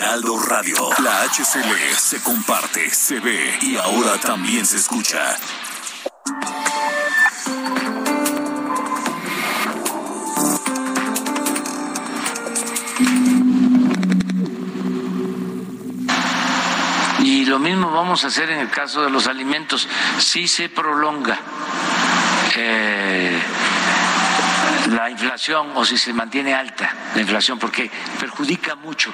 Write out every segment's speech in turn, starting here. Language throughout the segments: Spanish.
Heraldo Radio, la HCL se comparte, se ve y ahora también se escucha. Y lo mismo vamos a hacer en el caso de los alimentos. Si se prolonga eh, la inflación o si se mantiene alta la inflación, porque perjudica mucho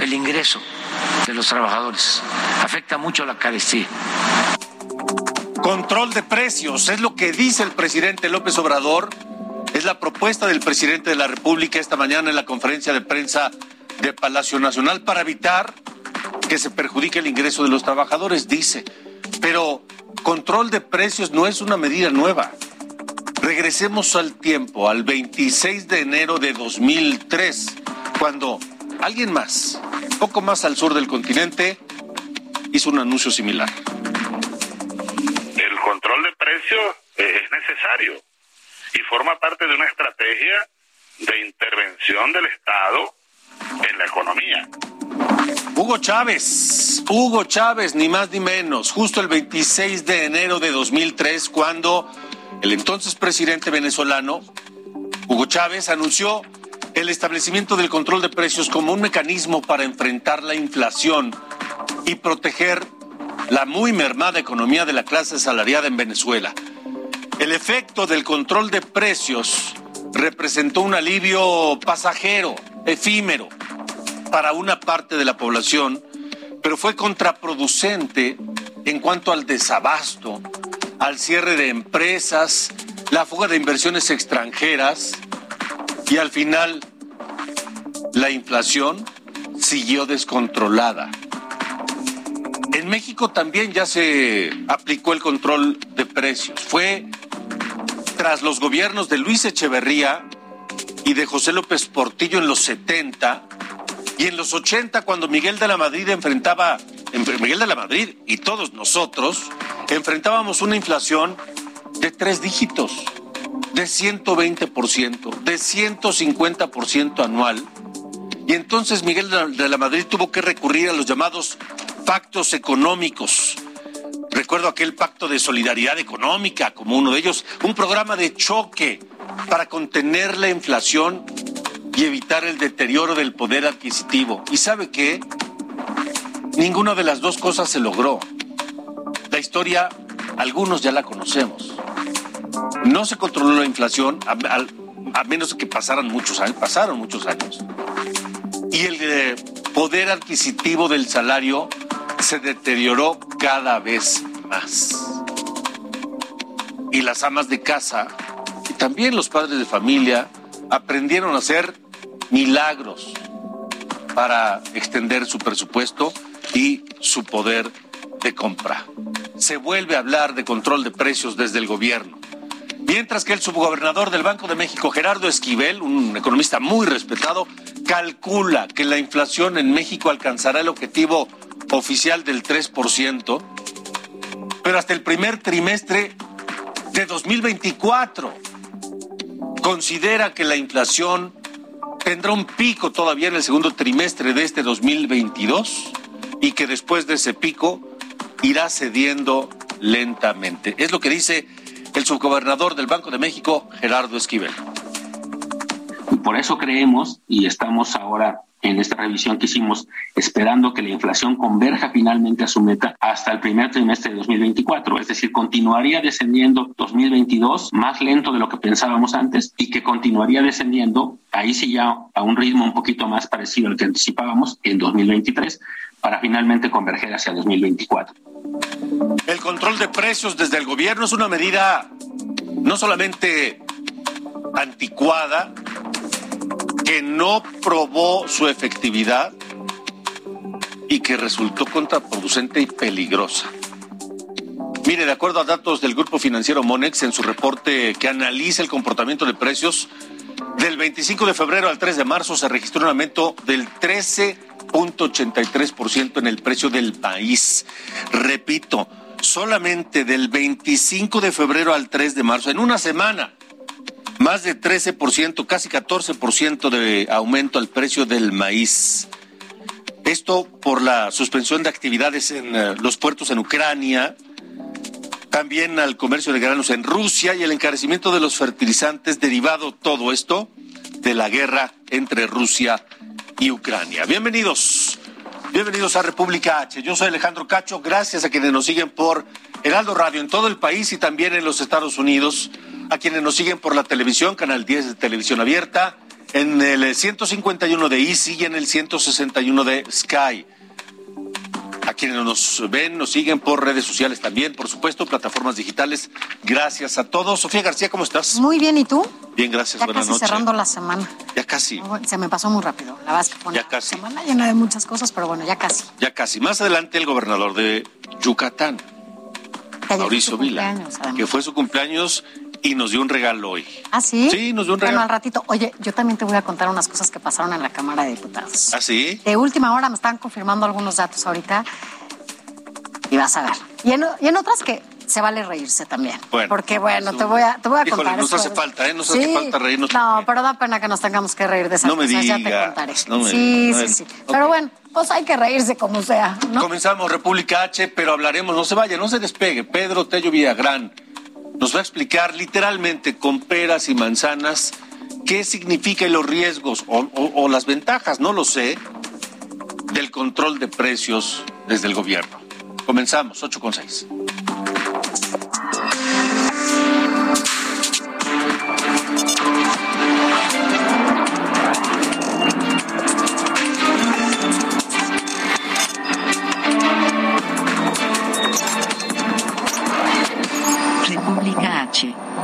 el ingreso de los trabajadores, afecta mucho la carestía. Control de precios, es lo que dice el presidente López Obrador, es la propuesta del presidente de la República esta mañana en la conferencia de prensa de Palacio Nacional para evitar que se perjudique el ingreso de los trabajadores, dice. Pero control de precios no es una medida nueva. Regresemos al tiempo, al 26 de enero de 2003, cuando alguien más, poco más al sur del continente, hizo un anuncio similar. El control de precios es necesario y forma parte de una estrategia de intervención del Estado en la economía. Hugo Chávez, Hugo Chávez, ni más ni menos, justo el 26 de enero de 2003, cuando el entonces presidente venezolano, Hugo Chávez, anunció el establecimiento del control de precios como un mecanismo para enfrentar la inflación y proteger la muy mermada economía de la clase asalariada en Venezuela. El efecto del control de precios representó un alivio pasajero, efímero, para una parte de la población, pero fue contraproducente en cuanto al desabasto, al cierre de empresas, la fuga de inversiones extranjeras y al final la inflación siguió descontrolada. En México también ya se aplicó el control de precios. Fue tras los gobiernos de Luis Echeverría y de José López Portillo en los 70 y en los 80 cuando Miguel de la Madrid enfrentaba, Miguel de la Madrid y todos nosotros enfrentábamos una inflación de tres dígitos, de 120%, de 150% anual. Y entonces Miguel de la Madrid tuvo que recurrir a los llamados pactos económicos. Recuerdo aquel pacto de solidaridad económica como uno de ellos, un programa de choque para contener la inflación y evitar el deterioro del poder adquisitivo. ¿Y sabe qué? Ninguna de las dos cosas se logró. La historia, algunos ya la conocemos. No se controló la inflación, a, menos que pasaran muchos años, pasaron muchos años. Y el eh, poder adquisitivo del salario se deterioró cada vez más. Y las amas de casa y también los padres de familia aprendieron a hacer milagros para extender su presupuesto y su poder de compra. Se vuelve a hablar de control de precios desde el gobierno. Mientras que el subgobernador del Banco de México, Gerardo Esquivel, un economista muy respetado, calcula que la inflación en México alcanzará el objetivo oficial del 3%, pero hasta el primer trimestre de 2024 considera que la inflación tendrá un pico todavía en el segundo trimestre de este 2022 y que después de ese pico irá cediendo lentamente. Es lo que dice el subgobernador del Banco de México, Gerardo Esquivel. Por eso creemos y estamos ahora en esta revisión que hicimos, esperando que la inflación converja finalmente a su meta hasta el primer trimestre de 2024, es decir, continuaría descendiendo 2022 más lento de lo que pensábamos antes y que continuaría descendiendo, ahí sí ya a un ritmo un poquito más parecido al que anticipábamos en 2023, para finalmente converger hacia 2024. El control de precios desde el gobierno es una medida no solamente anticuada, que no probó su efectividad y que resultó contraproducente y peligrosa. Mire, de acuerdo a datos del grupo financiero Monex en su reporte que analiza el comportamiento de precios, del 25 de febrero al 3 de marzo se registró un aumento del 13.83% en el precio del país. Repito, solamente del 25 de febrero al 3 de marzo, en una semana, más de 13%, casi 14% de aumento al precio del maíz. Esto por la suspensión de actividades en eh, los puertos en Ucrania, también al comercio de granos en Rusia y el encarecimiento de los fertilizantes derivado todo esto de la guerra entre Rusia y Ucrania. Bienvenidos. Bienvenidos a República H. Yo soy Alejandro Cacho. Gracias a quienes nos siguen por Heraldo Radio en todo el país y también en los Estados Unidos. A quienes nos siguen por la televisión, Canal 10 de Televisión Abierta, en el 151 de Easy y en el 161 de Sky. Quienes nos ven, nos siguen por redes sociales también, por supuesto, plataformas digitales. Gracias a todos. Sofía García, ¿cómo estás? Muy bien, ¿y tú? Bien, gracias. Ya Buenas casi cerrando la semana. Ya casi, Se me pasó muy rápido. La es que Ya casi. semana llena de muchas cosas, pero bueno, ya casi. ya casi. Más adelante el gobernador de Yucatán, Mauricio Vila, que fue su cumpleaños y nos dio un regalo hoy. ¿Ah, sí? Sí, nos dio un Bueno, regalo. al ratito. Oye, yo también te voy a contar unas cosas que pasaron en la Cámara de Diputados. ¿Ah, sí? De última hora me están confirmando algunos datos ahorita. Y vas a ver. Y en, y en otras que se vale reírse también. Bueno. Porque bueno, te voy a, te voy a Híjole, contar. nos hace falta, ¿eh? Nos hace falta reírnos No, pero da pena que nos tengamos que reír de esas No me cosas. ya te digas, contaré. no me sí, digas. sí, sí. Bueno, Pero bueno, pues hay que reírse como sea, ¿no? Comenzamos República H, pero hablaremos, no se vaya, no se despegue. Pedro Tello Villagrán nos va a explicar literalmente con peras y manzanas qué significa los riesgos o, o- o las ventajas, no lo sé, del control de precios desde el gobierno. Comenzamos, 8 con 6.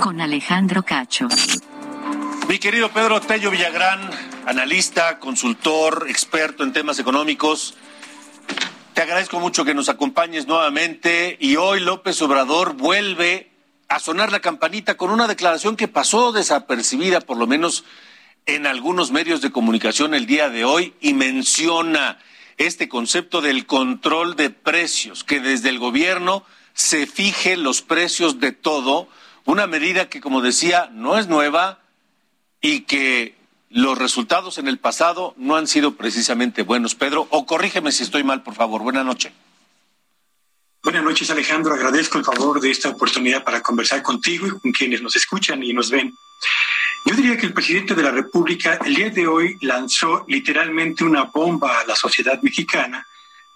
Con Alejandro Cacho. Mi querido Pedro Tello Villagrán, analista, consultor, experto en temas económicos, te agradezco mucho que nos acompañes nuevamente y hoy López Obrador vuelve a sonar la campanita con una declaración que pasó desapercibida, por lo menos en algunos medios de comunicación el día de hoy, y menciona este concepto del control de precios, que desde el gobierno se fije los precios de todo, una medida que, como decía, no es nueva, y que los resultados en el pasado no han sido precisamente buenos. Pedro, o corrígeme si estoy mal, por favor. Buenas noches. Buenas noches, Alejandro. Agradezco el favor de esta oportunidad para conversar contigo y con quienes nos escuchan y nos ven. Yo diría que el presidente de la República el día de hoy lanzó literalmente una bomba a la sociedad mexicana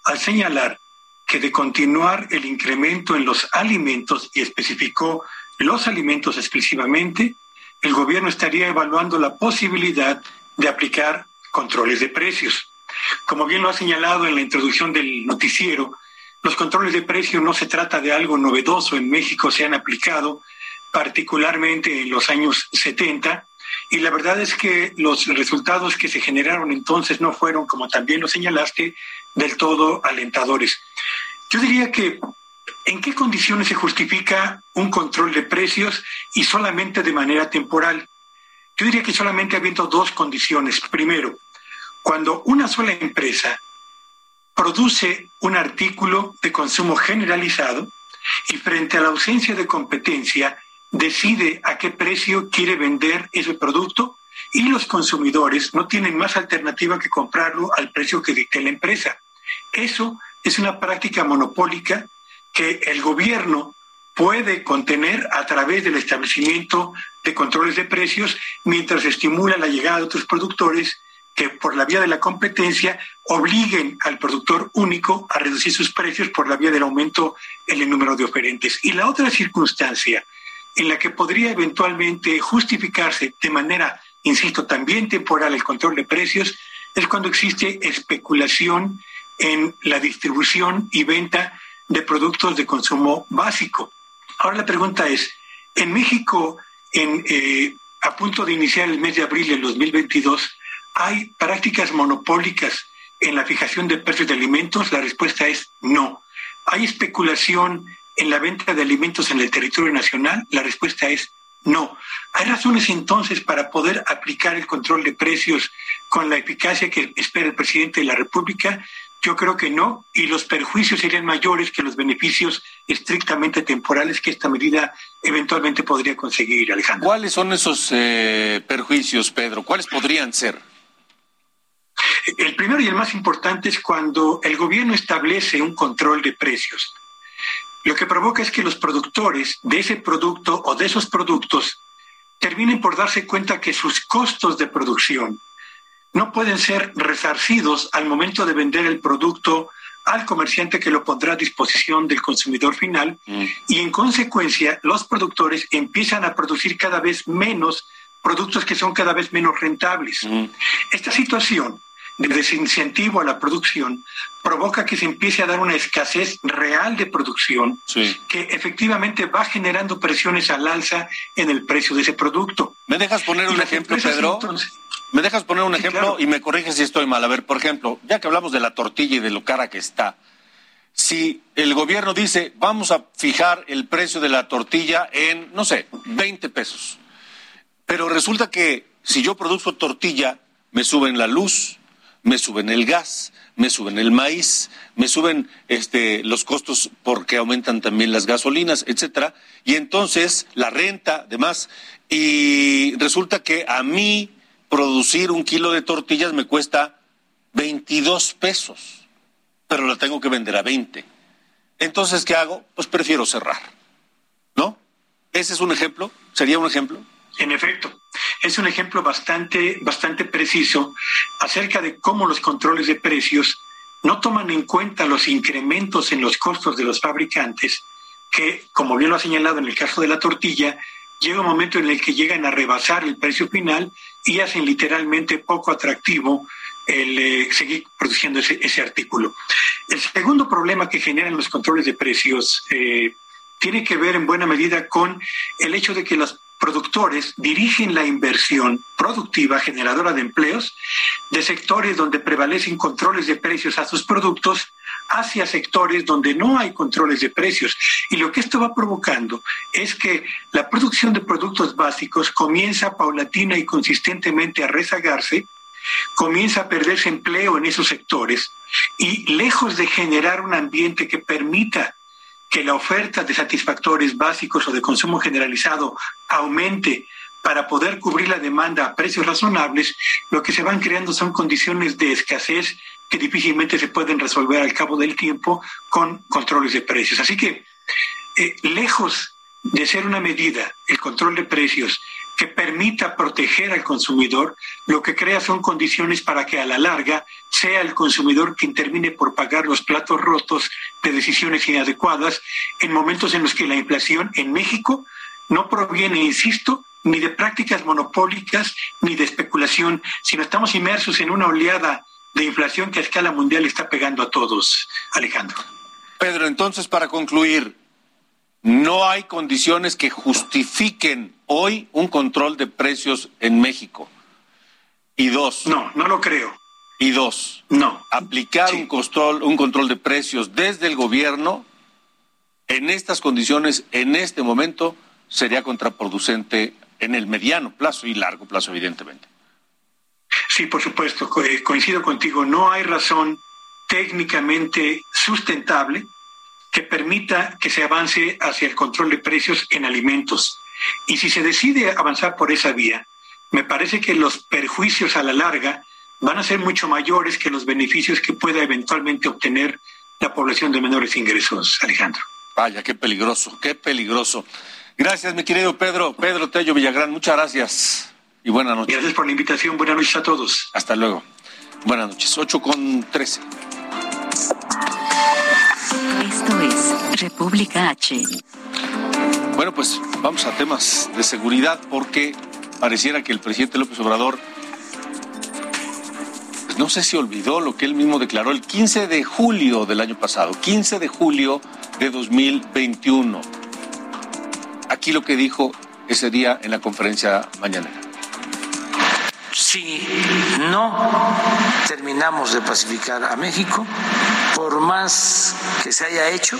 al señalar que de continuar el incremento en los alimentos y especificó los alimentos exclusivamente, el gobierno estaría evaluando la posibilidad de aplicar controles de precios. Como bien lo ha señalado en la introducción del noticiero, los controles de precios no se trata de algo novedoso. En México se han aplicado particularmente en los años 70 y la verdad es que los resultados que se generaron entonces no fueron, como también lo señalaste, del todo alentadores. Yo diría que ¿En qué condiciones se justifica un control de precios y solamente de manera temporal? Yo diría que solamente habiendo dos condiciones. Primero, cuando una sola empresa produce un artículo de consumo generalizado y frente a la ausencia de competencia decide a qué precio quiere vender ese producto y los consumidores no tienen más alternativa que comprarlo al precio que dicte la empresa. Eso es una práctica monopólica que el gobierno puede contener a través del establecimiento de controles de precios mientras estimula la llegada de otros productores que por la vía de la competencia obliguen al productor único a reducir sus precios por la vía del aumento en el número de oferentes. Y la otra circunstancia en la que podría eventualmente justificarse de manera, insisto, también temporal el control de precios es cuando existe especulación en la distribución y venta de productos de consumo básico. Ahora la pregunta es, en México, eh, a punto de iniciar el mes de abril del 2022, ¿Hay prácticas monopólicas en la fijación de precios de alimentos? La respuesta es no. ¿Hay especulación en la venta de alimentos en el territorio nacional? La respuesta es no. ¿Hay razones entonces para poder aplicar el control de precios con la eficacia que espera el presidente de la República? Yo creo que no, y los perjuicios serían mayores que los beneficios estrictamente temporales que esta medida eventualmente podría conseguir, Alejandro. ¿Cuáles son esos eh, perjuicios, Pedro? ¿Cuáles podrían ser? El primero y el más importante es cuando el gobierno establece un control de precios. Lo que provoca es que los productores de ese producto o de esos productos terminen por darse cuenta que sus costos de producción no pueden ser resarcidos al momento de vender el producto al comerciante que lo pondrá a disposición del consumidor final mm. y en consecuencia los productores empiezan a producir cada vez menos productos que son cada vez menos rentables. Mm. Esta situación de desincentivo a la producción provoca que se empiece a dar una escasez real de producción que efectivamente va generando presiones al alza en el precio de ese producto. ¿Me dejas poner un ejemplo, Pedro? ¿Me dejas poner un ejemplo y me corriges si estoy mal? A ver, por ejemplo, ya que hablamos de la tortilla y de lo cara que está, si el gobierno dice, vamos a fijar el precio de la tortilla en, no sé, 20 pesos, pero resulta que si yo produzco tortilla, me suben la luz, me suben el gas, me suben el maíz, me suben este, los costos porque aumentan también las gasolinas, etcétera, y entonces la renta, demás, y resulta que a mí producir un kilo de tortillas me cuesta 22 pesos, pero la tengo que vender a 20. Entonces, ¿qué hago? Pues prefiero cerrar, ¿no? Ese es un ejemplo, sería un ejemplo. En efecto, es un ejemplo bastante, bastante preciso acerca de cómo los controles de precios no toman en cuenta los incrementos en los costos de los fabricantes, que, como bien lo ha señalado en el caso de la tortilla, llega un momento en el que llegan a rebasar el precio final y hacen literalmente poco atractivo el eh, seguir produciendo ese, artículo. El segundo problema que generan los controles de precios eh, tiene que ver en buena medida con el hecho de que los productores dirigen la inversión productiva generadora de empleos de sectores donde prevalecen controles de precios a sus productos hacia sectores donde no hay controles de precios. Y lo que esto va provocando es que la producción de productos básicos comienza paulatina y consistentemente a rezagarse, comienza a perderse empleo en esos sectores y lejos de generar un ambiente que permita que la oferta de satisfactores básicos o de consumo generalizado aumente para poder cubrir la demanda a precios razonables, lo que se van creando son condiciones de escasez que difícilmente se pueden resolver al cabo del tiempo con controles de precios. Así que, eh, lejos de ser una medida, el control de precios, que permita proteger al consumidor, lo que crea son condiciones para que a la larga sea el consumidor quien termine por pagar los platos rotos de decisiones inadecuadas en momentos en los que la inflación en México no proviene, insisto, ni de prácticas monopólicas ni de especulación, sino estamos inmersos en una oleada de inflación que a escala mundial está pegando a todos, Alejandro. Pedro, entonces para concluir, no hay condiciones que justifiquen hoy un control de precios en México. Y dos. No, no lo creo. Y dos. No. Aplicar un, control, un control de precios desde el gobierno en estas condiciones, en este momento, sería contraproducente en el mediano plazo y largo plazo, evidentemente. Sí, por supuesto, eh, coincido contigo. No hay razón técnicamente sustentable que permita que se avance hacia el control de precios en alimentos. Y si se decide avanzar por esa vía, me parece que los perjuicios a la larga van a ser mucho mayores que los beneficios que pueda eventualmente obtener la población de menores ingresos, Alejandro. Vaya, qué peligroso, qué peligroso. Gracias, mi querido Pedro, Pedro Tello Villagrán, muchas gracias y buenas noches. Gracias por la invitación, buenas noches a todos. Hasta luego. Buenas noches, 8 con 13. Esto es República H. Bueno, pues vamos a temas de seguridad porque pareciera que el presidente López Obrador, pues no sé si olvidó lo que él mismo declaró el 15 de julio del año pasado, 15 de julio de 2021. Aquí lo que dijo ese día en la conferencia mañanera si no terminamos de pacificar a México, por más que se haya hecho,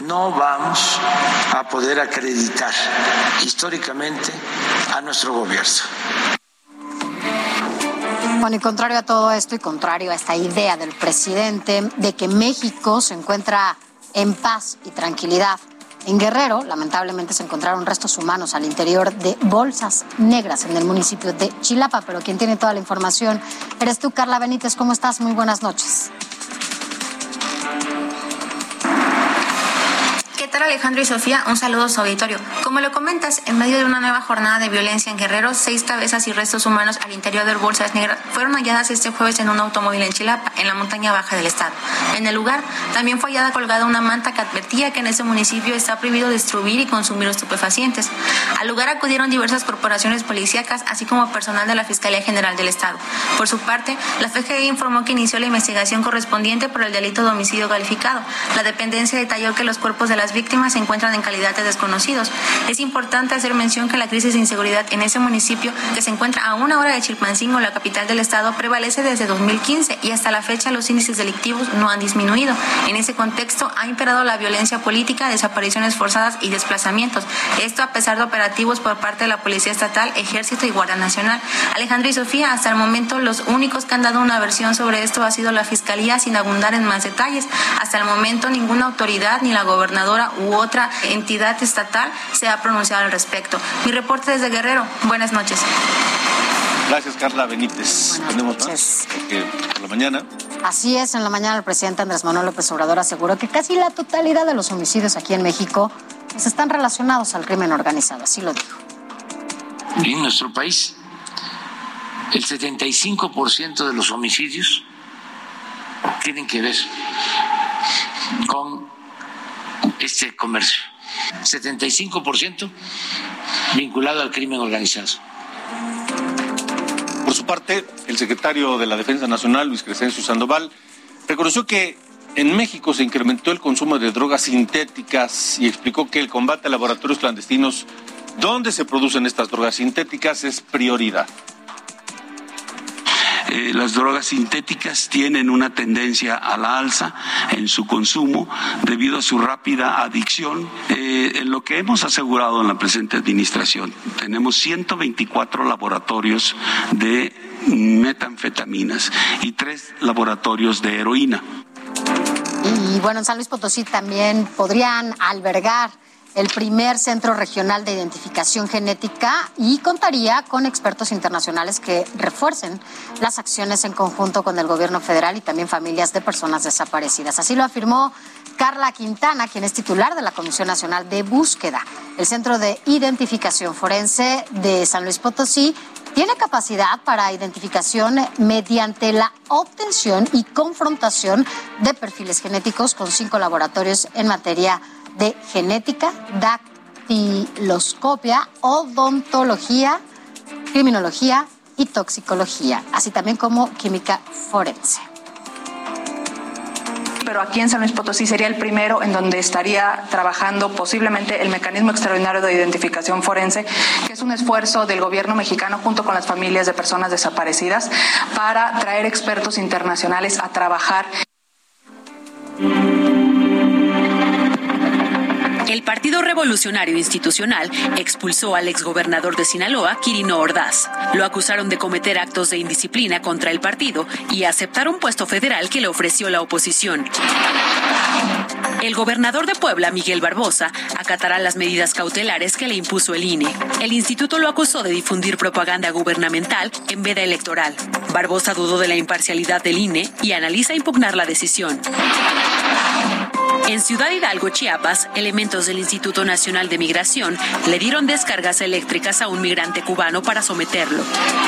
no vamos a poder acreditar históricamente a nuestro gobierno. Bueno, y contrario a todo esto y contrario a esta idea del presidente de que México se encuentra en paz y tranquilidad, en Guerrero, lamentablemente, se encontraron restos humanos al interior de bolsas negras en el municipio de Chilapa, pero quien tiene toda la información eres tú, Carla Benítez. ¿Cómo estás? Muy buenas noches. Tal Alejandro y Sofía? Un saludo a su auditorio. Como lo comentas, en medio de una nueva jornada de violencia en Guerrero, seis cabezas y restos humanos al interior de bolsas negras fueron halladas este jueves en un automóvil en Chilapa, en la montaña baja del estado. En el lugar también fue hallada colgada una manta que advertía que en ese municipio está prohibido destruir y consumir estupefacientes. Al lugar acudieron diversas corporaciones policíacas, así como personal de la Fiscalía General del Estado. Por su parte, la FGI informó que inició la investigación correspondiente por el delito de homicidio calificado. La dependencia detalló que los cuerpos de las víctimas se encuentran en calidad de desconocidos. Es importante hacer mención que la crisis de inseguridad en ese municipio, que se encuentra a una hora de Chilpancingo, la capital del estado, prevalece desde 2015 y hasta la fecha los índices delictivos no han disminuido. En ese contexto ha imperado la violencia política, desapariciones forzadas y desplazamientos. Esto a pesar de operativos por parte de la Policía Estatal, Ejército y Guardia Nacional. Alejandro y Sofía, hasta el momento los únicos que han dado una versión sobre esto ha sido la Fiscalía sin abundar en más detalles. Hasta el momento ninguna autoridad, ni la gobernadora u otra entidad estatal se ha pronunciado al respecto. Mi reporte desde Guerrero. Buenas noches. Gracias, Carla Benítez. Tenemos más por la mañana. Así es, en la mañana el presidente Andrés Manuel López Obrador aseguró que casi la totalidad de los homicidios aquí en México pues, están relacionados al crimen organizado. Así lo dijo. En nuestro país, el 75% de los homicidios tienen que ver con este comercio. 75% vinculado al crimen organizado. Por su parte, el secretario de la Defensa Nacional, Luis Crescencio Sandoval, reconoció que en México se incrementó el consumo de drogas sintéticas y explicó que el combate a laboratorios clandestinos donde se producen estas drogas sintéticas es prioridad. Eh, las drogas sintéticas tienen una tendencia a la alza en su consumo debido a su rápida adicción. Eh, en lo que hemos asegurado en la presente administración, tenemos 124 laboratorios de metanfetaminas y tres laboratorios de heroína. Y bueno, en San Luis Potosí también podrían albergar el primer centro regional de identificación genética y contaría con expertos internacionales que refuercen las acciones en conjunto con el gobierno federal y también familias de personas desaparecidas. Así lo afirmó Carla Quintana, quien es titular de la Comisión Nacional de Búsqueda. El Centro de Identificación Forense de San Luis Potosí tiene capacidad para identificación mediante la obtención y confrontación de perfiles genéticos con cinco laboratorios en materia genética, dactiloscopia, odontología, criminología y toxicología, así también como química forense pero aquí en San Luis Potosí sería el primero en donde estaría trabajando posiblemente el mecanismo extraordinario de identificación forense, que es un esfuerzo del gobierno mexicano junto con las familias de personas desaparecidas para traer expertos internacionales a trabajar. El Partido Revolucionario Institucional expulsó al exgobernador de Sinaloa, Quirino Ordaz. Lo acusaron de cometer actos de indisciplina contra el partido y aceptar un puesto federal que le ofreció la oposición. El gobernador de Puebla, Miguel Barbosa, acatará las medidas cautelares que le impuso el INE. El instituto lo acusó de difundir propaganda gubernamental en veda electoral. Barbosa dudó de la imparcialidad del INE y analiza impugnar la decisión. En Ciudad Hidalgo, Chiapas, elementos del Instituto Nacional de Migración le dieron descargas eléctricas a un migrante cubano para someterlo.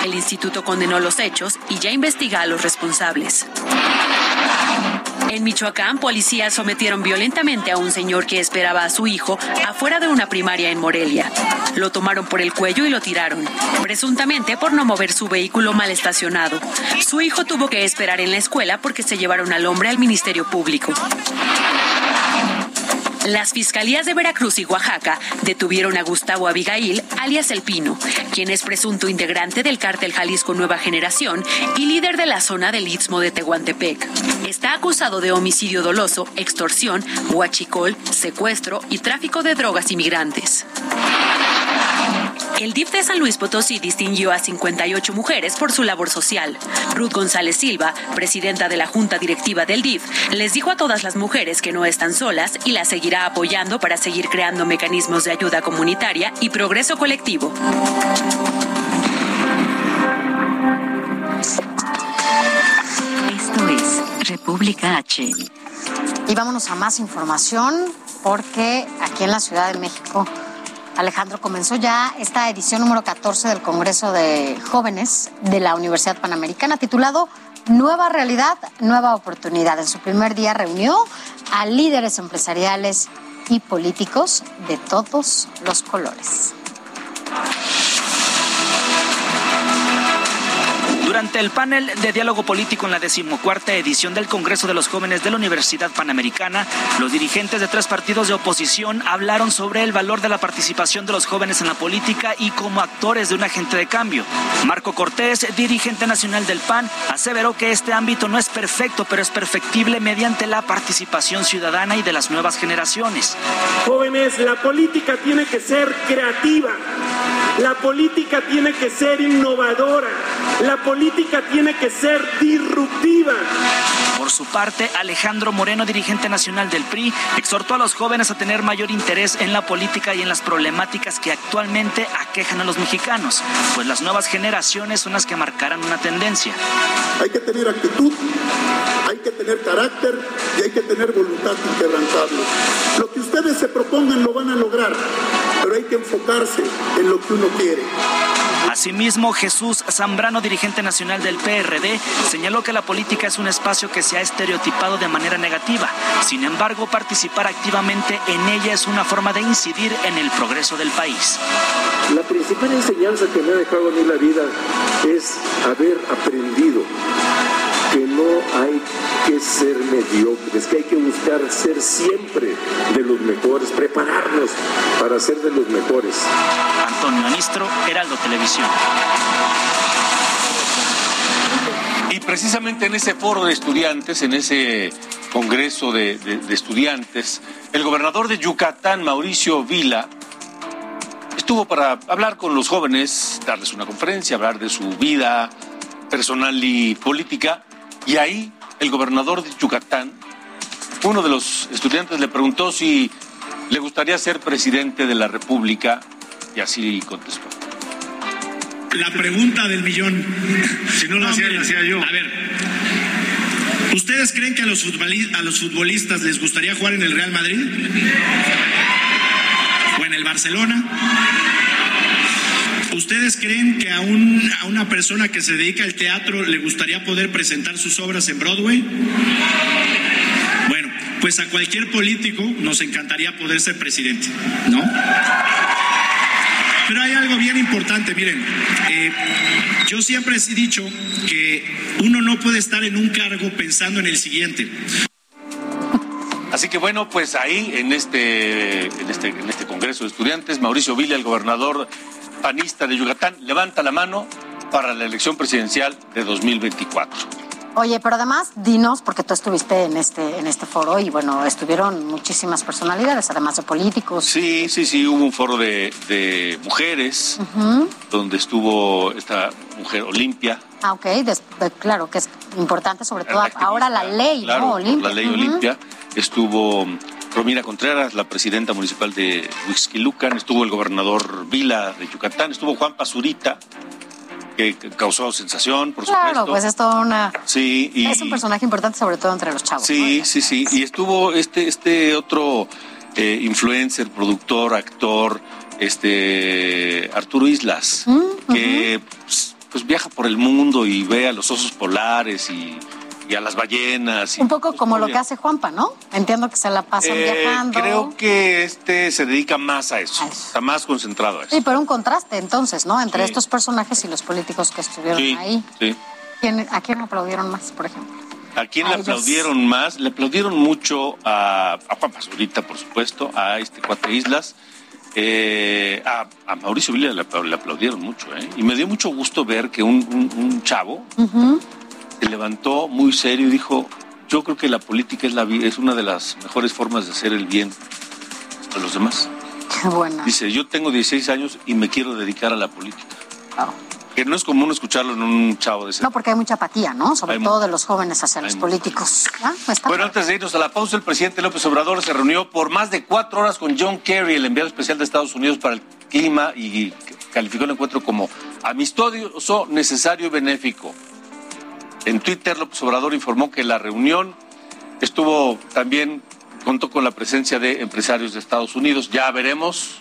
El instituto condenó los hechos y ya investiga a los responsables. En Michoacán, policías sometieron violentamente a un señor que esperaba a su hijo afuera de una primaria en Morelia. Lo tomaron por el cuello y lo tiraron, presuntamente por no mover su vehículo mal estacionado. Su hijo tuvo que esperar en la escuela porque se llevaron al hombre al Ministerio Público. Las fiscalías de Veracruz y Oaxaca detuvieron a Gustavo Abigail, alias El Pino, quien es presunto integrante del cártel Jalisco Nueva Generación y líder de la zona del Istmo de Tehuantepec. Está acusado de homicidio doloso, extorsión, huachicol, secuestro y tráfico de drogas inmigrantes. El DIF de San Luis Potosí distinguió a 58 mujeres por su labor social. Ruth González Silva, presidenta de la Junta Directiva del DIF, les dijo a todas las mujeres que no están solas y las seguirá apoyando para seguir creando mecanismos de ayuda comunitaria y progreso colectivo. Esto es República H. Y vámonos a más información porque aquí en la Ciudad de México, Alejandro, comenzó ya esta edición número 14 del Congreso de Jóvenes de la Universidad Panamericana titulado Nueva Realidad, Nueva Oportunidad. En su primer día reunió a líderes empresariales y políticos de todos los colores. Durante el panel de diálogo político en la decimocuarta edición del Congreso de los Jóvenes de la Universidad Panamericana, los dirigentes de tres partidos de oposición hablaron sobre el valor de la participación de los jóvenes en la política y como actores de un agente de cambio. Marco Cortés, dirigente nacional del PAN, aseveró que este ámbito no es perfecto, pero es perfectible mediante la participación ciudadana y de las nuevas generaciones. Jóvenes, la política tiene que ser creativa, la política tiene que ser innovadora, la política tiene que ser disruptiva. Por su parte, Alejandro Moreno, dirigente nacional del PRI, exhortó a los jóvenes a tener mayor interés en la política y en las problemáticas que actualmente aquejan a los mexicanos, pues las nuevas generaciones son las que marcarán una tendencia. Hay que tener actitud, hay que tener carácter y hay que tener voluntad inquebrantable. Lo que ustedes se propongan lo van a lograr, pero hay que enfocarse en lo que uno quiere. Asimismo, Jesús Zambrano, dirigente nacional del PRD, señaló que la política es un espacio que se ha estereotipado de manera negativa. Sin embargo, participar activamente en ella es una forma de incidir en el progreso del país. La principal enseñanza que me ha dejado a mí la vida es haber aprendido que no hay que ser mediocres, que hay que buscar ser siempre de los mejores, prepararnos para ser de los mejores. Antonio Anistro, Heraldo Televisión. Y precisamente en ese foro de estudiantes, en ese congreso de, de- de estudiantes, el gobernador de Yucatán, Mauricio Vila, estuvo para hablar con los jóvenes, darles una conferencia, hablar de su vida personal y política. Y ahí el gobernador de Yucatán, uno de los estudiantes le preguntó si le gustaría ser presidente de la República y así contestó. La pregunta del millón. Si no lo hacía, la hacía yo. A ver. ¿Ustedes creen que a los, a los futbolistas les gustaría jugar en el Real Madrid? ¿O en el Barcelona? ¿Ustedes creen que a, un- a una persona que se dedica al teatro le gustaría poder presentar sus obras en Broadway? Bueno, pues a cualquier político nos encantaría poder ser presidente, ¿no? Pero hay algo bien importante, miren, eh, yo siempre he dicho que uno no puede estar en un cargo pensando en el siguiente. Así que bueno, pues ahí en este, en este, en este Congreso de Estudiantes, Mauricio Villa, el gobernador panista de Yucatán, levanta la mano para la elección presidencial de 2024. Oye, pero además, dinos, porque tú estuviste en este, en este foro y bueno, estuvieron muchísimas personalidades, además de políticos. Sí, sí, sí, hubo un foro de, de mujeres donde estuvo esta mujer Olimpia. Ah, ok, de- claro que es importante, sobre todo ahora la ley, claro, ¿no? Olimpia. la ley. Olimpia. Estuvo Romina Contreras, la presidenta municipal de Huixquilucan, estuvo el gobernador Vila de Yucatán, estuvo Juan Pazurita, que causó sensación, por Claro, supuesto. pues es toda una... Sí, y, Es un personaje importante, sobre todo entre los chavos. Sí, sí, sí. Y estuvo este, este otro eh, influencer, productor, actor, este Arturo Islas, Mm, que pues, pues, viaja por el mundo y ve a los osos polares y, y a las ballenas. y- Un poco como lo que hace Juanpa, ¿no? Entiendo que se la pasan Eh, viajando. creo que este se dedica más a eso, está más concentrado a eso. Sí, pero un contraste entonces, ¿no? Entre Sí. estos personajes y los políticos que estuvieron Sí, ahí. sí. ¿Quién- ¿A quién aplaudieron más, por ejemplo? ¿A quién le aplaudieron más? Le aplaudieron mucho a, a Juan Pazurita, por supuesto, a este cuate Islas. Eh, a, Mauricio Villa le, aplaudieron mucho, ¿eh? Y me dio mucho gusto ver que un, chavo se levantó muy serio y dijo, yo creo que la política es, la, es una de las mejores formas de hacer el bien a los demás. Qué buena. Dice, yo tengo 16 años y me quiero dedicar a la política. Que no es común escucharlo en un chavo de ese. No, porque hay mucha apatía, ¿no? Sobre todo de los jóvenes hacia los políticos. Ah, bueno, antes de irnos a la pausa, el presidente López Obrador se reunió por más de cuatro horas con John Kerry, el enviado especial de Estados Unidos para el clima, y calificó el encuentro como amistoso, necesario y benéfico. En Twitter, López Obrador informó que la reunión estuvo también, contó con la presencia de empresarios de Estados Unidos. Ya veremos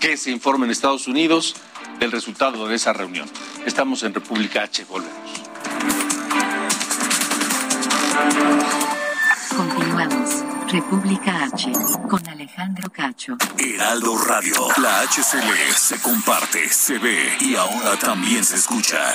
qué se informa en Estados Unidos del resultado de esa reunión. Estamos en República H, volvemos. Continuamos. República H con Alejandro Cacho. Heraldo Radio, la HCL se comparte, se ve y ahora también se escucha.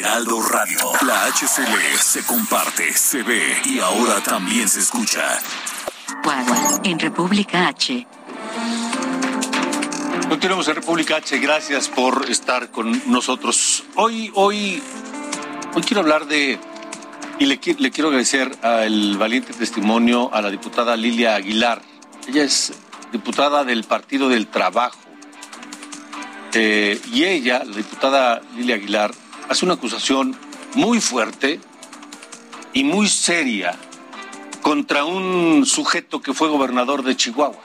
Heraldo Radio. La HCL se comparte, se ve y ahora también se escucha. en República H. Continuamos en República H. Gracias por estar con nosotros. Hoy, hoy, hoy quiero hablar de y le, le quiero agradecer al valiente testimonio a la diputada Lilia Aguilar. Ella es diputada del Partido del Trabajo. Eh, y ella, la diputada Lilia Aguilar, hace una acusación muy fuerte y muy seria contra un sujeto que fue gobernador de Chihuahua,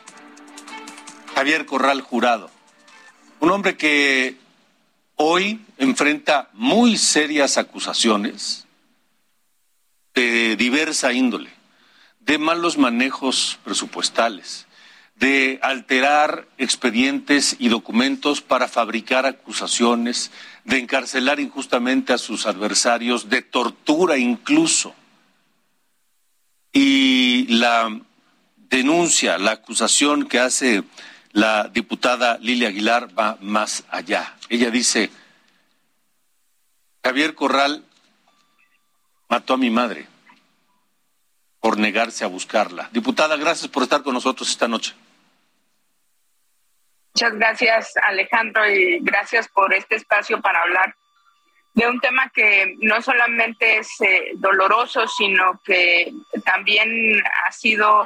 Javier Corral Jurado, un hombre que hoy enfrenta muy serias acusaciones de diversa índole, de malos manejos presupuestales, de alterar expedientes y documentos para fabricar acusaciones, de encarcelar injustamente a sus adversarios, de tortura incluso. Y la denuncia, la acusación que hace la diputada Lilia Aguilar va más allá. Ella dice, Javier Corral mató a mi madre por negarse a buscarla. Diputada, gracias por estar con nosotros esta noche. Muchas gracias, Alejandro, y gracias por este espacio para hablar de un tema que no solamente es eh, doloroso, sino que también ha sido,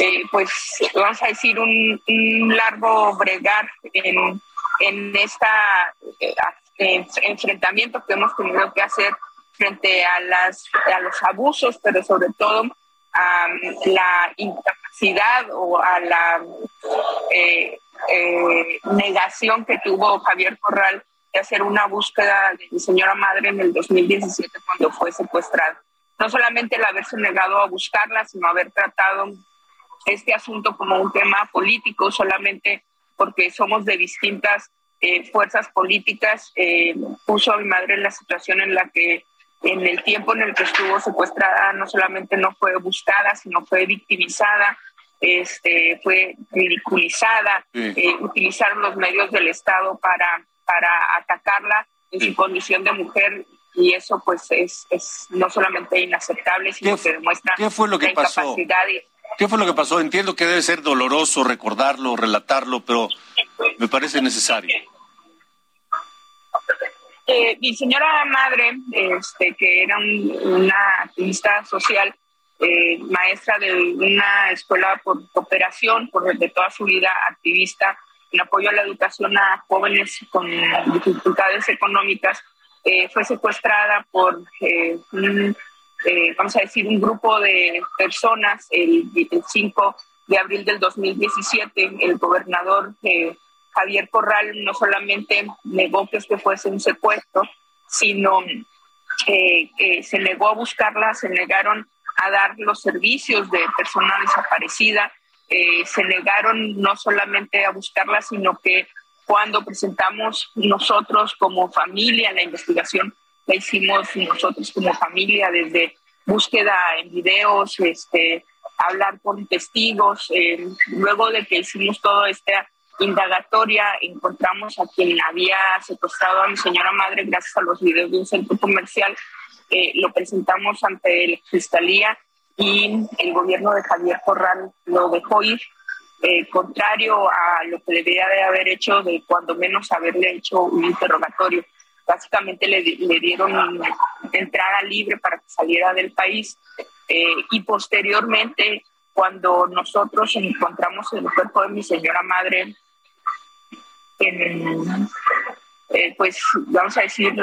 eh, pues, vamos a decir, un, largo bregar en, en esta eh, enfrentamiento que hemos tenido que hacer frente a, las, a los abusos, pero sobre todo a la incapacidad o a la eh, negación que tuvo Javier Corral de hacer una búsqueda de mi señora madre en el 2017 cuando fue secuestrada. No solamente el haberse negado a buscarla, sino haber tratado este asunto como un tema político solamente porque somos de distintas eh, fuerzas políticas, eh, puso a mi madre en la situación en la que en el tiempo en el que estuvo secuestrada no solamente no fue buscada, sino fue victimizada, este, fue ridiculizada, eh, utilizaron los medios del Estado para, para atacarla en su condición de mujer y eso pues es, es no solamente inaceptable, sino que demuestra ¿qué fue lo que pasó? ¿Qué fue lo que pasó? Entiendo que debe ser doloroso recordarlo, relatarlo, pero me parece necesario. Eh, mi señora madre, este, que era una activista social, eh, maestra de una escuela por cooperación, por de toda su vida activista en apoyo a la educación a jóvenes con dificultades económicas, fue secuestrada por un, vamos a decir, un grupo de personas el, 5 de abril del 2017. El gobernador Javier Corral no solamente negó que este fuese un secuestro, sino que se negó a buscarla, se negaron a dar los servicios de persona desaparecida, eh, se negaron no solamente a buscarla, sino que cuando presentamos nosotros como familia la investigación, la hicimos nosotros como familia desde búsqueda en videos, este, hablar con testigos. Eh, luego de que hicimos toda esta indagatoria, encontramos a quien había secuestrado a mi señora madre gracias a los videos de un centro comercial. Lo presentamos ante la fiscalía y el gobierno de Javier Corral lo dejó ir, eh, contrario a lo que debería de haber hecho, de cuando menos haberle hecho un interrogatorio. Básicamente le, le dieron entrada libre para que saliera del país eh, y posteriormente cuando nosotros encontramos el cuerpo de mi señora madre eh, pues vamos a decir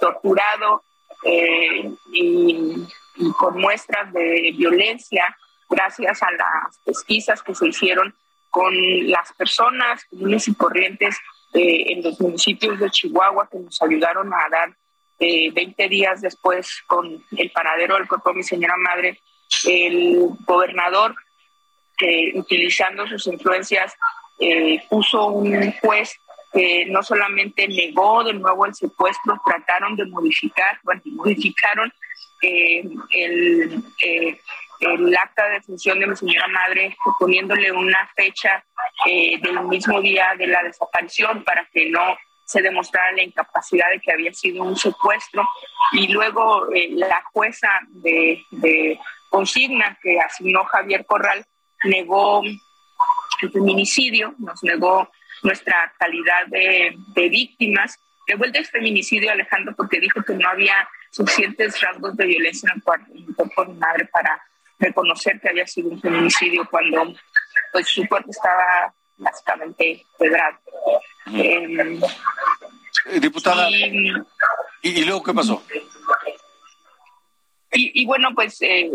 torturado y y con muestras de violencia gracias a las pesquisas que se hicieron con las personas comunes y corrientes eh, en los municipios de Chihuahua que nos ayudaron a dar eh, 20 días después con el paradero del cuerpo de mi señora madre, el gobernador, eh, utilizando sus influencias, eh, puso un juez no solamente negó de nuevo el secuestro, trataron de modificar, bueno, modificaron eh, el, eh, el, acta de defunción de mi señora madre poniéndole una fecha eh, del mismo día de la desaparición para que no se demostrara la incapacidad de que había sido un secuestro. Y luego la jueza de, de, consigna que asignó Javier Corral negó el feminicidio, nos negó nuestra calidad de, de víctimas. Negó el feminicidio, Alejandro, porque dijo que no había suficientes rasgos de violencia en el cuerpo, de mi madre para reconocer que había sido un feminicidio cuando pues, su cuerpo estaba básicamente pedrado. Em, eh, diputada, y, y, luego qué pasó? Y, y bueno, pues eh,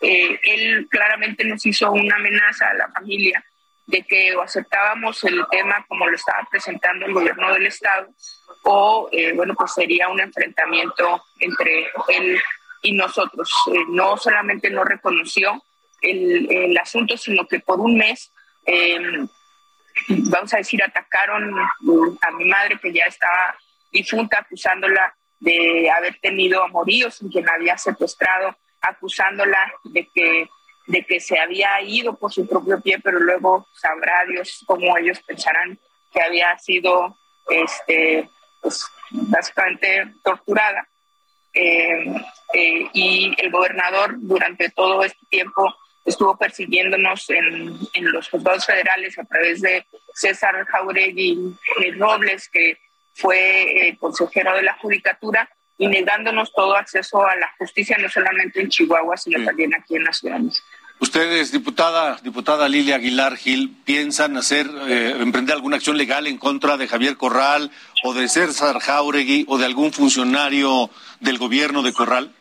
eh, él claramente nos hizo una amenaza a la familia de que o aceptábamos el tema como lo estaba presentando el gobierno del Estado o, eh, bueno, pues sería un enfrentamiento entre él y nosotros. Eh, no solamente no reconoció el, asunto, sino que por un mes, em, vamos a decir, atacaron a mi madre que ya estaba difunta, acusándola de haber tenido amoríos en quien había secuestrado, acusándola de que de que se había ido por su propio pie, pero luego sabrá Dios cómo ellos pensarán que había sido este, pues, básicamente torturada. Eh, eh, y el gobernador durante todo este tiempo estuvo persiguiéndonos en, en los juzgados federales a través de César Jauregui Robles, que fue eh, consejero de la Judicatura, y negándonos todo acceso a la justicia, no solamente en Chihuahua, sino también aquí en la ciudad. Ustedes, diputada, diputada Lilia Aguilar Gil, piensan hacer, eh, emprender alguna acción legal en contra de Javier Corral o de César Jauregui o de algún funcionario del gobierno de Corral?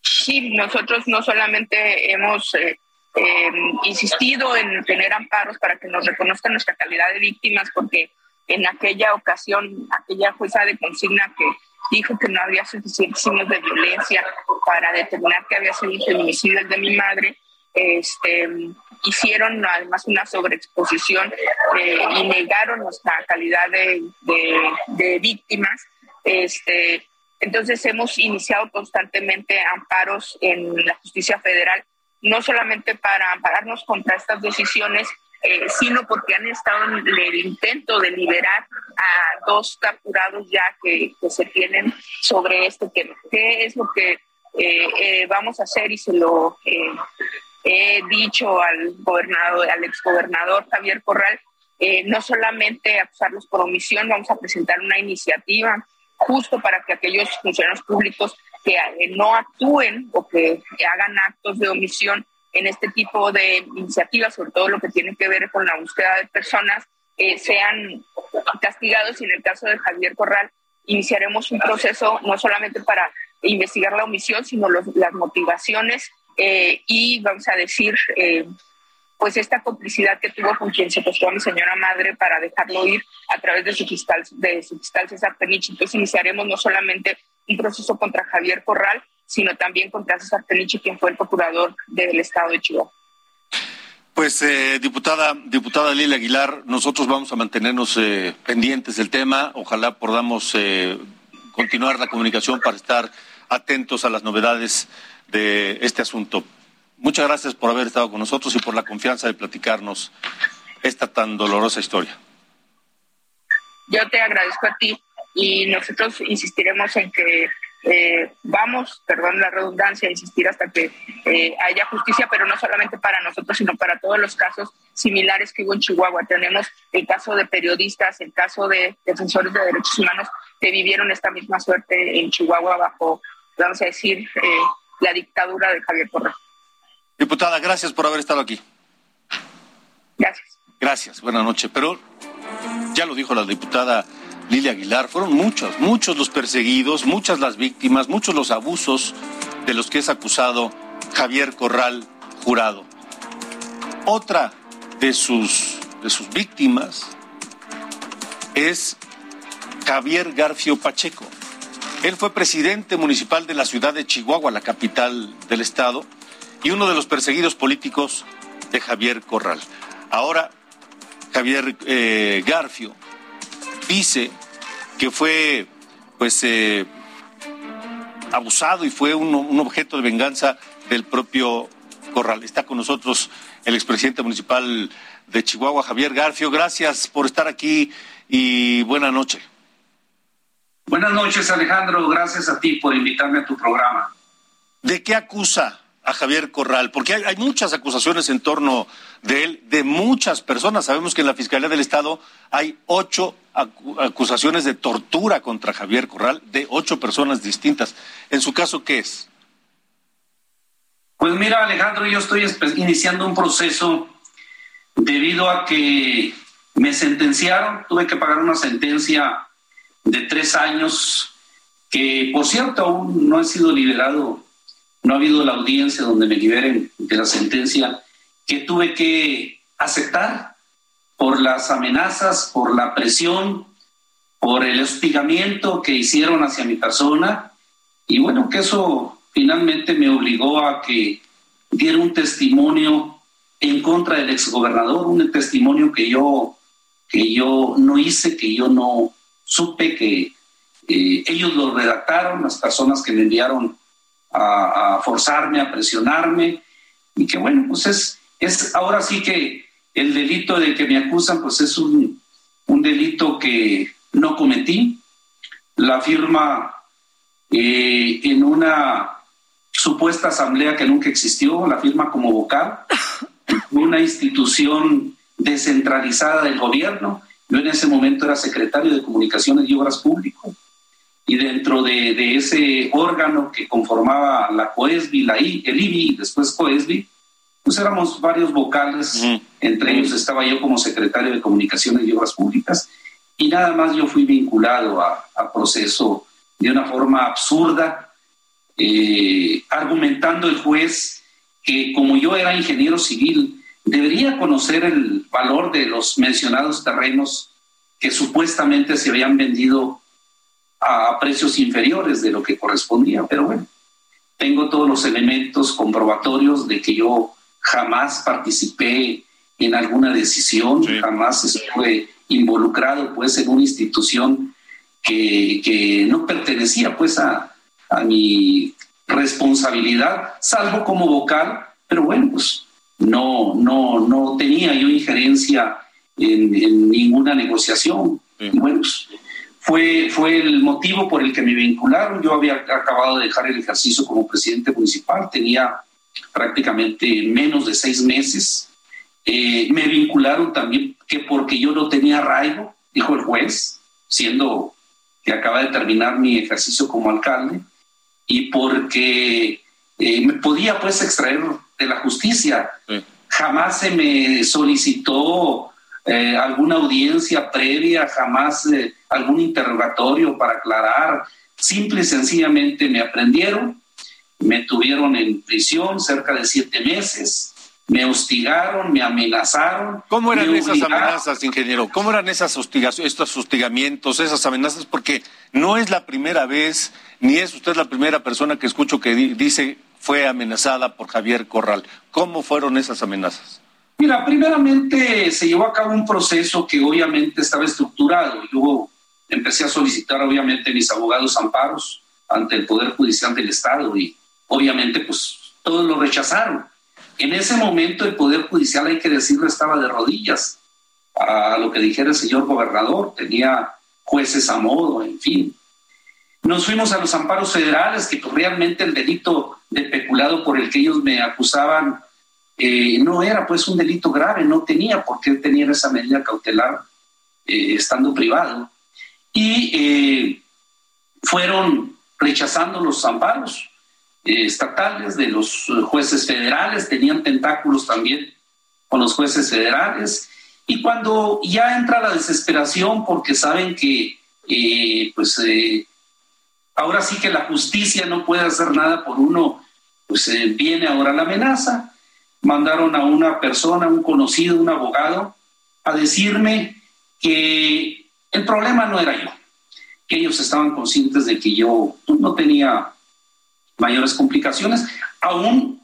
Sí, nosotros no solamente hemos eh, eh, insistido en tener amparos para que nos reconozcan nuestra calidad de víctimas, porque en aquella ocasión, aquella jueza de consigna que dijo que no había suficientes signos de violencia para determinar que había sido un feminicidio el de mi madre, este, hicieron además una sobreexposición eh, y negaron nuestra calidad de, de, víctimas. Este, entonces hemos iniciado constantemente amparos en la justicia federal, no solamente para ampararnos contra estas decisiones, eh, sino porque han estado en el intento de liberar a dos capturados ya que, se tienen sobre este tema. ¿Qué es lo que eh, eh, vamos a hacer? Y se lo he dicho al gobernador, al exgobernador Javier Corral, no solamente acusarlos por omisión, vamos a presentar una iniciativa justo para que aquellos funcionarios públicos que no actúen o que hagan actos de omisión en este tipo de iniciativas, sobre todo lo que tiene que ver con la búsqueda de personas, eh, sean castigados y en el caso de Javier Corral, iniciaremos un proceso no solamente para investigar la omisión, sino las motivaciones eh, y, vamos a decir, eh, pues esta complicidad que tuvo con quien secuestró a mi señora madre para dejarlo ir a través de su fiscal, de su fiscal César Peniche. Entonces iniciaremos no solamente un proceso contra Javier Corral, sino también contra César Peniche, quien fue el procurador del estado de Chihuahua. Pues, eh, diputada, diputada Lila Aguilar, nosotros vamos a mantenernos eh, pendientes del tema. Ojalá podamos eh, continuar la comunicación para estar atentos a las novedades de este asunto. Muchas gracias por haber estado con nosotros y por la confianza de platicarnos esta tan dolorosa historia. Yo te agradezco a ti y nosotros insistiremos en que eh, vamos, perdón la redundancia, insistir hasta que eh, haya justicia, pero no solamente para nosotros, sino para todos los casos similares que hubo en Chihuahua. Tenemos el caso de periodistas, el caso de defensores de derechos humanos que vivieron esta misma suerte en Chihuahua bajo, vamos a decir, eh, la dictadura de Javier Correa. Diputada, gracias por haber estado aquí. Gracias. Gracias, buenas noches. Pero ya lo dijo la diputada Lilia Aguilar, fueron muchos, muchos los perseguidos, muchas las víctimas, muchos los abusos de los que es acusado Javier Corral Jurado. Otra de sus, de sus víctimas es Javier Garfio Pacheco. Él fue presidente municipal de la ciudad de Chihuahua, la capital del estado, y uno de los perseguidos políticos de Javier Corral. Ahora, Javier eh, Garfio dice que fue pues eh, abusado y fue un, objeto de venganza del propio Corral. Está con nosotros el expresidente municipal de Chihuahua, Javier Garfio. Gracias por estar aquí y buena noche. Buenas noches, Alejandro. Gracias a ti por invitarme a tu programa. ¿De qué acusa a Javier Corral? Porque hay, muchas acusaciones en torno de él, de muchas personas. Sabemos que en la Fiscalía del Estado hay ocho acusaciones de tortura contra Javier Corral, de ocho personas distintas. En su caso, ¿qué es? Pues mira, Alejandro, yo estoy iniciando un proceso debido a que me sentenciaron, tuve que pagar una sentencia de tres años, que por cierto aún no he sido liberado no ha habido la audiencia donde me liberen de la sentencia que tuve que aceptar por las amenazas, por la presión, por el hostigamiento que hicieron hacia mi persona. Y bueno, que eso finalmente me obligó a que diera un testimonio en contra del exgobernador, un testimonio que yo, que yo no hice, que yo no supe, que eh, ellos lo redactaron, las personas que me enviaron a, forzarme, a presionarme, y que bueno, pues es, es ahora sí que el delito de que me acusan, pues es un, un delito que no cometí. La firma eh, en una supuesta asamblea que nunca existió, la firma como vocal, una institución descentralizada del gobierno. Yo en ese momento era secretario de Comunicaciones y Obras Públicas y dentro de, ese órgano que conformaba la COESBI, la I, el IBI y después COESBI, pues éramos varios vocales, entre ellos estaba yo como secretario de Comunicaciones y Obras Públicas, y nada más yo fui vinculado a, proceso de una forma absurda, eh, argumentando el juez que como yo era ingeniero civil, debería conocer el valor de los mencionados terrenos que supuestamente se habían vendido a precios inferiores de lo que correspondía. Pero bueno, tengo todos los elementos comprobatorios de que yo jamás participé en alguna decisión, jamás estuve involucrado pues en una institución que, que no pertenecía pues a, a, mi responsabilidad, salvo como vocal, pero bueno, pues no, no, no tenía yo injerencia en, en ninguna negociación. Y bueno, pues, fue, fue el motivo por el que me vincularon. Yo había acabado de dejar el ejercicio como presidente municipal, tenía prácticamente menos de seis meses. Eh, me vincularon también que porque yo no tenía arraigo, dijo el juez, siendo que acaba de terminar mi ejercicio como alcalde, y porque eh, me podía pues extraer de la justicia. Jamás se me solicitó eh, alguna audiencia previa, jamás algún interrogatorio para aclarar. Simple y sencillamente me aprendieron, me tuvieron en prisión cerca de siete meses, me hostigaron, me amenazaron. ¿Cómo eran esas amenazas, ingeniero? ¿Cómo eran esas hostigaciones, estos hostigamientos, esas amenazas? Porque no es la primera vez, ni es usted la primera persona que escucho que di- dice fue amenazada por Javier Corral. ¿Cómo fueron esas amenazas? Mira, primeramente se llevó a cabo un proceso que obviamente estaba estructurado. Yo empecé a solicitar obviamente mis abogados amparos ante el Poder Judicial del Estado y obviamente pues todos lo rechazaron. En ese momento el Poder Judicial, hay que decirlo, estaba de rodillas a lo que dijera el señor gobernador, tenía jueces a modo, en fin. Nos fuimos a los amparos federales, que pues, realmente el delito de peculado por el que ellos me acusaban eh, no era pues un delito grave, no tenía por qué tener esa medida cautelar eh, estando privado. Y eh, fueron rechazando los amparos estatales de los eh, jueces federales, tenían tentáculos también con los jueces federales. Y cuando ya entra la desesperación porque saben que eh, pues eh, ahora sí que la justicia no puede hacer nada por uno, pues eh, viene ahora la amenaza. Mandaron a una persona, un conocido, un abogado, a decirme que el problema no era yo, que ellos estaban conscientes de que yo pues, no tenía mayores complicaciones. Aún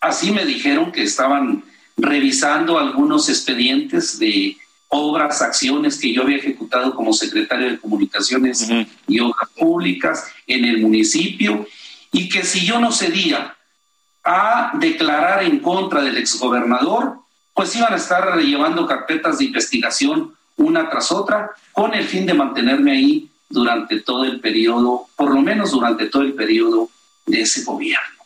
así me dijeron que estaban revisando algunos expedientes de obras, acciones que yo había ejecutado como secretario de Comunicaciones y Obras Públicas en el municipio y que si yo no cedía a declarar en contra del exgobernador, pues iban a estar llevando carpetas de investigación una tras otra con el fin de mantenerme ahí durante todo el periodo, por lo menos durante todo el periodo de ese gobierno.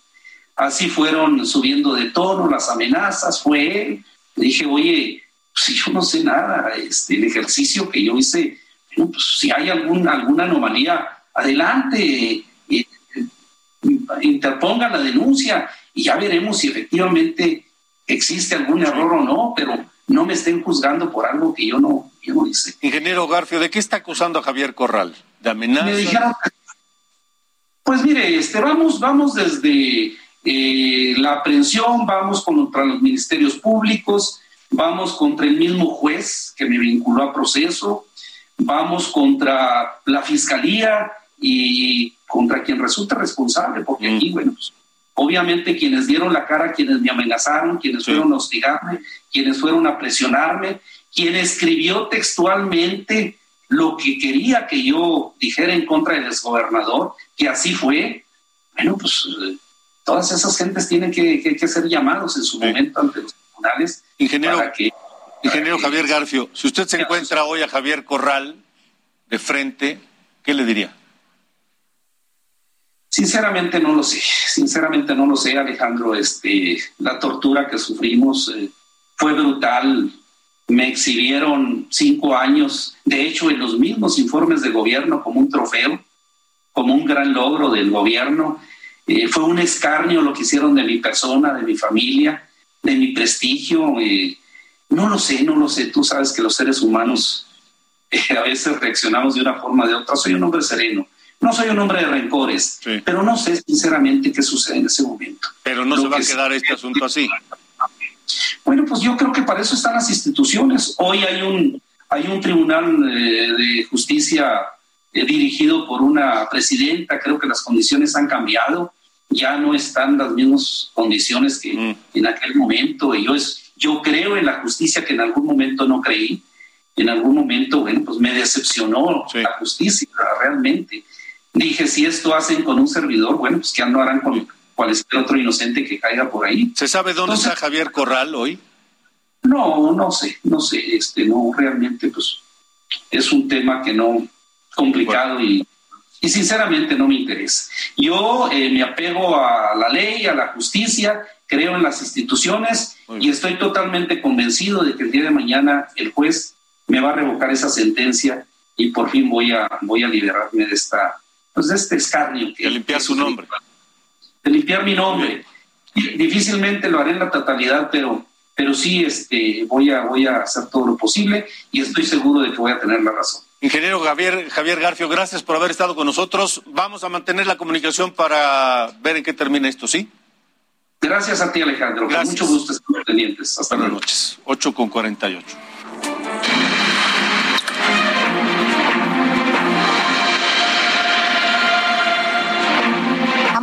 Así fueron subiendo de tono las amenazas, fue él. Le dije, oye, si yo no sé nada, este, el ejercicio que yo hice, bueno, pues si hay algún, alguna anomalía, adelante, eh, eh, interponga la denuncia y ya veremos si efectivamente existe algún error o no, pero no me estén juzgando por algo que yo no, yo no hice. Ingeniero Garfio, ¿de qué está acusando a Javier Corral? ¿De amenazas? Me dijeron, pues mire, este, vamos, vamos desde eh, la aprehensión, vamos contra los ministerios públicos, vamos contra el mismo juez que me vinculó a proceso, vamos contra la fiscalía y contra quien resulta responsable, porque aquí, bueno, pues, obviamente quienes dieron la cara, quienes me amenazaron, quienes fueron a hostigarme, quienes fueron a presionarme, quien escribió textualmente lo que quería que yo dijera en contra del exgobernador, que así fue, bueno, pues eh, todas esas gentes tienen que, que- que ser llamados en su momento ante los tribunales. Ingeniero, para que, ingeniero Javier Garfio, si usted se encuentra hoy a Javier Corral de frente, ¿qué le diría? Sinceramente no lo sé, sinceramente no lo sé, Alejandro. Este, la tortura que sufrimos eh, fue brutal. Me exhibieron cinco años, de hecho, en los mismos informes de gobierno como un trofeo, como un gran logro del gobierno. Eh, fue un escarnio lo que hicieron de mi persona, de mi familia, de mi prestigio. eh, no lo sé, no lo sé. Tú sabes que los seres humanos eh, a veces reaccionamos de una forma o de otra. Soy un hombre sereno. No soy un hombre de rencores, pero no sé sinceramente qué sucede en ese momento. Pero no Lo se va a que quedar este asunto así. Bueno, pues yo creo que para eso están las instituciones. Hoy hay un, hay un tribunal eh, de justicia eh, dirigido por una presidenta. Creo que las condiciones han cambiado. Ya no están las mismas condiciones que en aquel momento. Y yo, es, yo creo en la justicia que en algún momento no creí. En algún momento, bueno, pues me decepcionó la justicia realmente. Dije, si esto hacen con un servidor, bueno, pues que no harán con cualquier otro inocente que caiga por ahí. ¿Se sabe dónde está Javier Corral hoy? No, no sé, no sé, este, no, realmente, pues, es un tema que no, complicado y, y sinceramente no me interesa. Yo eh, me apego a la ley, a la justicia, creo en las instituciones y estoy totalmente convencido de que el día de mañana el juez me va a revocar esa sentencia y por fin voy a, voy a liberarme de esta, pues de este escarnio que De limpiar su nombre. De limpiar mi nombre. Difícilmente lo haré en la totalidad, pero pero sí este, voy, a, voy a hacer todo lo posible y estoy seguro de que voy a tener la razón. Ingeniero Javier, Javier Garfio, gracias por haber estado con nosotros. Vamos a mantener la comunicación para ver en qué termina esto, ¿sí? Gracias a ti, Alejandro. Con mucho gusto estar pendientes. Hasta Buenas noches. 8 con 48.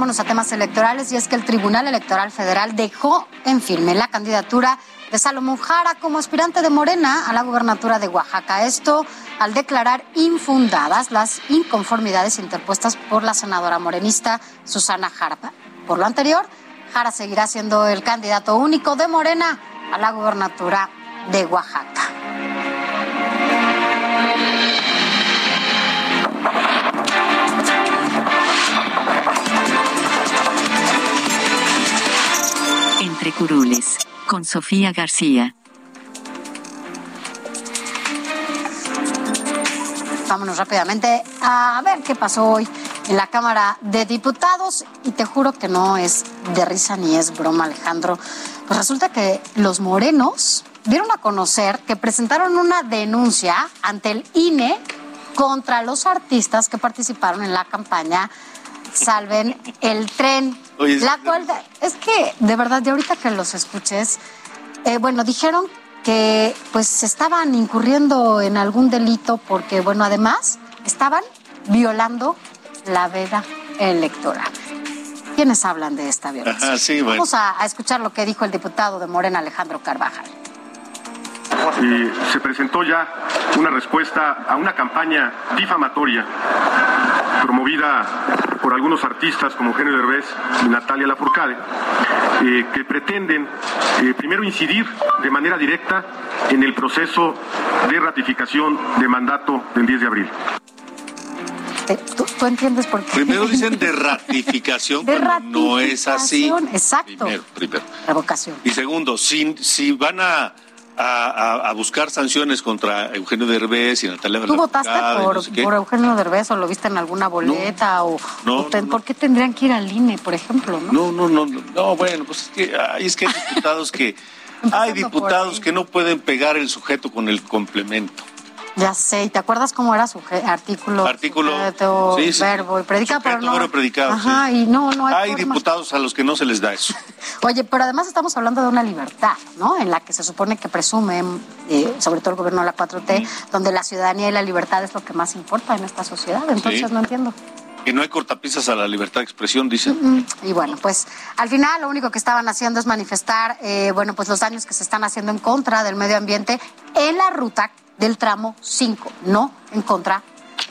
Vámonos a temas electorales y es que el Tribunal Electoral Federal dejó en firme la candidatura de Salomón Jara como aspirante de Morena a la gubernatura de Oaxaca. Esto al declarar infundadas las inconformidades interpuestas por la senadora morenista Susana Jarpa. Por lo anterior, Jara seguirá siendo el candidato único de Morena a la gubernatura de Oaxaca. Curules, con Sofía García. Vámonos rápidamente a ver qué pasó hoy en la Cámara de Diputados y te juro que no es de risa ni es broma, Alejandro. Pues resulta que los morenos dieron a conocer que presentaron una denuncia ante el INE contra los artistas que participaron en la campaña Salven el Tren. la cual, es que de verdad, de ahorita que los escuches, eh, bueno, dijeron que pues estaban incurriendo en algún delito porque, bueno, además estaban violando la veda electoral. ¿Quiénes hablan de esta violencia? Vamos a, a escuchar lo que dijo el diputado de Morena, Alejandro Carvajal. Y se presentó ya una respuesta a una campaña difamatoria promovida por algunos artistas como Eugenio Derbez y Natalia Lafourcade, eh, que pretenden eh, primero incidir de manera directa en el proceso de ratificación de mandato del 10 de abril. Eh, ¿Tú, tú entiendes por qué? Primero dicen de ratificación, De no es así. exacto. Primero, primero. Revocación. Y segundo, si, si van a, a, a- a buscar sanciones contra Eugenio Derbez y Natalia ¿Tú votaste por, no sé por Eugenio Derbez o lo viste en alguna boleta? o, No, ¿Por qué tendrían que ir al INE, por ejemplo? ¿no? No, no, no, no, no, bueno, pues es que, ay, es que hay diputados que, hay diputados que no pueden pegar el sujeto con el complemento. Ya sé, ¿y te acuerdas cómo era su artículo? Artículo, sujeto, sí, sí. verbo y predica, pero Sujeto, no. verbo, predicado, Ajá, sí. y no, no hay, Hay diputados a los que no se les da eso. Oye, pero además estamos hablando de una libertad, ¿no? En la que se supone que presumen, eh, sobre todo el gobierno de la 4T, donde la ciudadanía y la libertad es lo que más importa en esta sociedad. Entonces no entiendo. Que no hay cortapisas a la libertad de expresión, dicen. Mm, Y bueno, pues al final lo único que estaban haciendo es manifestar, eh, bueno, pues los daños que se están haciendo en contra del medio ambiente en la ruta del tramo 5, no en contra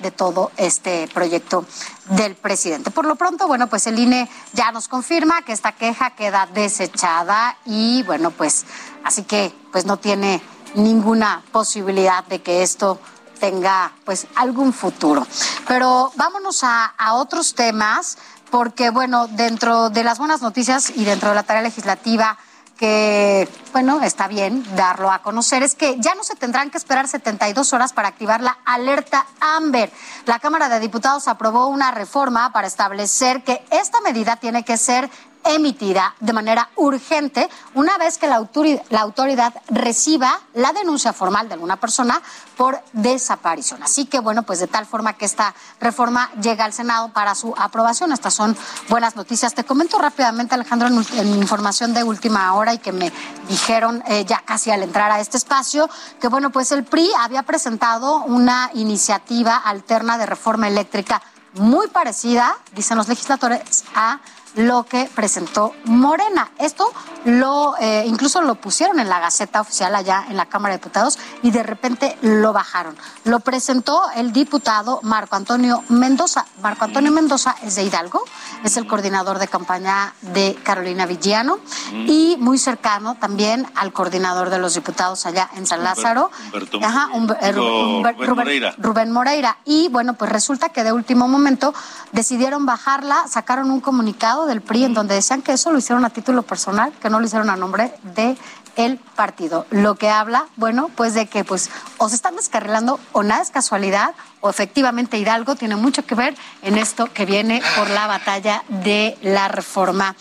de todo este proyecto del presidente. Por lo pronto, bueno, pues el INE ya nos confirma que esta queja queda desechada y bueno, pues así que pues no tiene ninguna posibilidad de que esto tenga pues algún futuro. Pero vámonos a, otros temas, porque bueno, dentro de las buenas noticias y dentro de la tarea legislativa que, bueno, está bien darlo a conocer, es que ya no se tendrán que esperar 72 horas para activar la alerta Amber. La Cámara de Diputados aprobó una reforma para establecer que esta medida tiene que ser emitida de manera urgente una vez que la autoridad, reciba la denuncia formal de alguna persona por desaparición. Así que, bueno, pues de tal forma que esta reforma llega al Senado para su aprobación. Estas son buenas noticias. Te comento rápidamente, Alejandro, en información de última hora y que me dijeron eh, ya casi al entrar a este espacio, que, bueno, pues el PRI había presentado una iniciativa alterna de reforma eléctrica muy parecida, dicen los legisladores, a lo que presentó Morena. Esto lo eh, incluso lo pusieron en la Gaceta Oficial allá en la Cámara de Diputados y de repente lo bajaron. Lo presentó el diputado Marco Antonio Mendoza. Marco Antonio Mendoza es de Hidalgo, es el coordinador de campaña de Carolina Villano y muy cercano también al coordinador de los diputados allá en San Lázaro. Humberto Ajá, Humber- eh, Digo, Humber- Rubén Moreira. Rubén Moreira. Y bueno, pues resulta que de último momento decidieron bajarla, sacaron un comunicado del PRI en donde decían que eso lo hicieron a título personal, que no lo hicieron a nombre de el partido. Lo que habla, bueno, pues de que pues o se están descarrilando o nada es casualidad o efectivamente Hidalgo tiene mucho que ver en esto que viene por la batalla de la reforma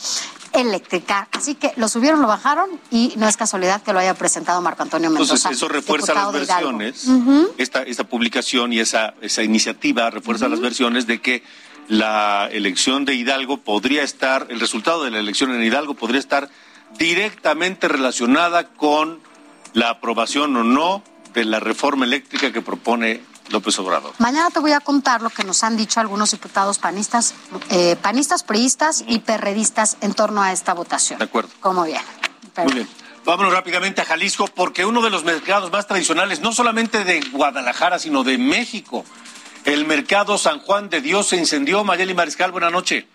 eléctrica. Así que lo subieron, lo bajaron y no es casualidad que lo haya presentado Marco Antonio Mendoza. Entonces eso refuerza las versiones, esta, esta publicación y esa, esa iniciativa refuerza las versiones de que la elección de Hidalgo podría estar, el resultado de la elección en Hidalgo podría estar directamente relacionada con la aprobación o no de la reforma eléctrica que propone López Obrador. Mañana te voy a contar lo que nos han dicho algunos diputados panistas, eh, panistas, priistas y perredistas en torno a esta votación. De acuerdo. Como bien. Muy bien. Vámonos rápidamente a Jalisco porque uno de los mercados más tradicionales, no solamente de Guadalajara, sino de México, el mercado San Juan de Dios se incendió. Mayeli Mariscal, buena noche.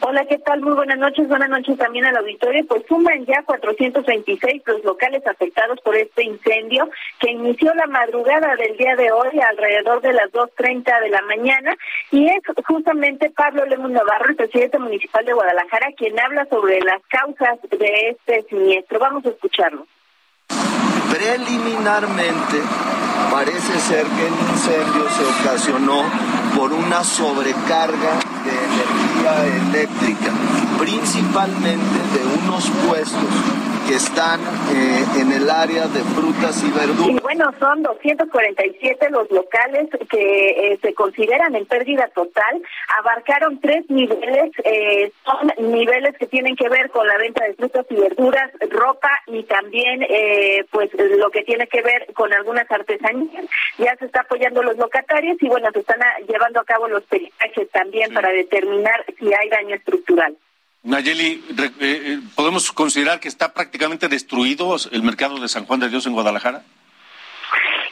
Hola, ¿qué tal? Muy buenas noches. Buenas noches también al auditorio. Pues suman ya 426 los locales afectados por este incendio que inició la madrugada del día de hoy alrededor de las 2.30 de la mañana y es justamente Pablo Lemus Navarro, el presidente municipal de Guadalajara, quien habla sobre las causas de este siniestro. Vamos a escucharlo. Preliminarmente, parece ser que el incendio se ocasionó por una sobrecarga de energía eléctrica, principalmente de unos puestos que están eh, en el área de frutas y verduras. Y bueno, son 247 los locales que eh, se consideran en pérdida total. Abarcaron tres niveles, eh, son niveles que tienen que ver con la venta de frutas y verduras, ropa y también pues lo que tiene que ver con algunas artesanías. Ya se está apoyando los locatarios y bueno, se están llevando a cabo los peritajes también para determinar si hay daño estructural. Nayeli, eh, eh, ¿podemos considerar que está prácticamente destruido el mercado de San Juan de Dios en Guadalajara?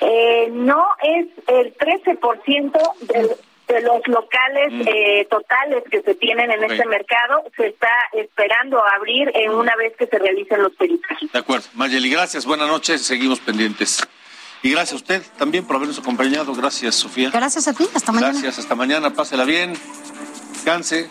Eh, no, es el 13% de, de los locales mm. totales que se tienen en este mercado. Se está esperando abrir en una vez que se realicen los peritajes. De acuerdo. Nayeli, gracias. Buenas noches. Seguimos pendientes. Y gracias a usted también por habernos acompañado. Gracias, Sofía. Gracias a ti. Hasta mañana. Gracias. Hasta mañana. Pásela bien. Descanse.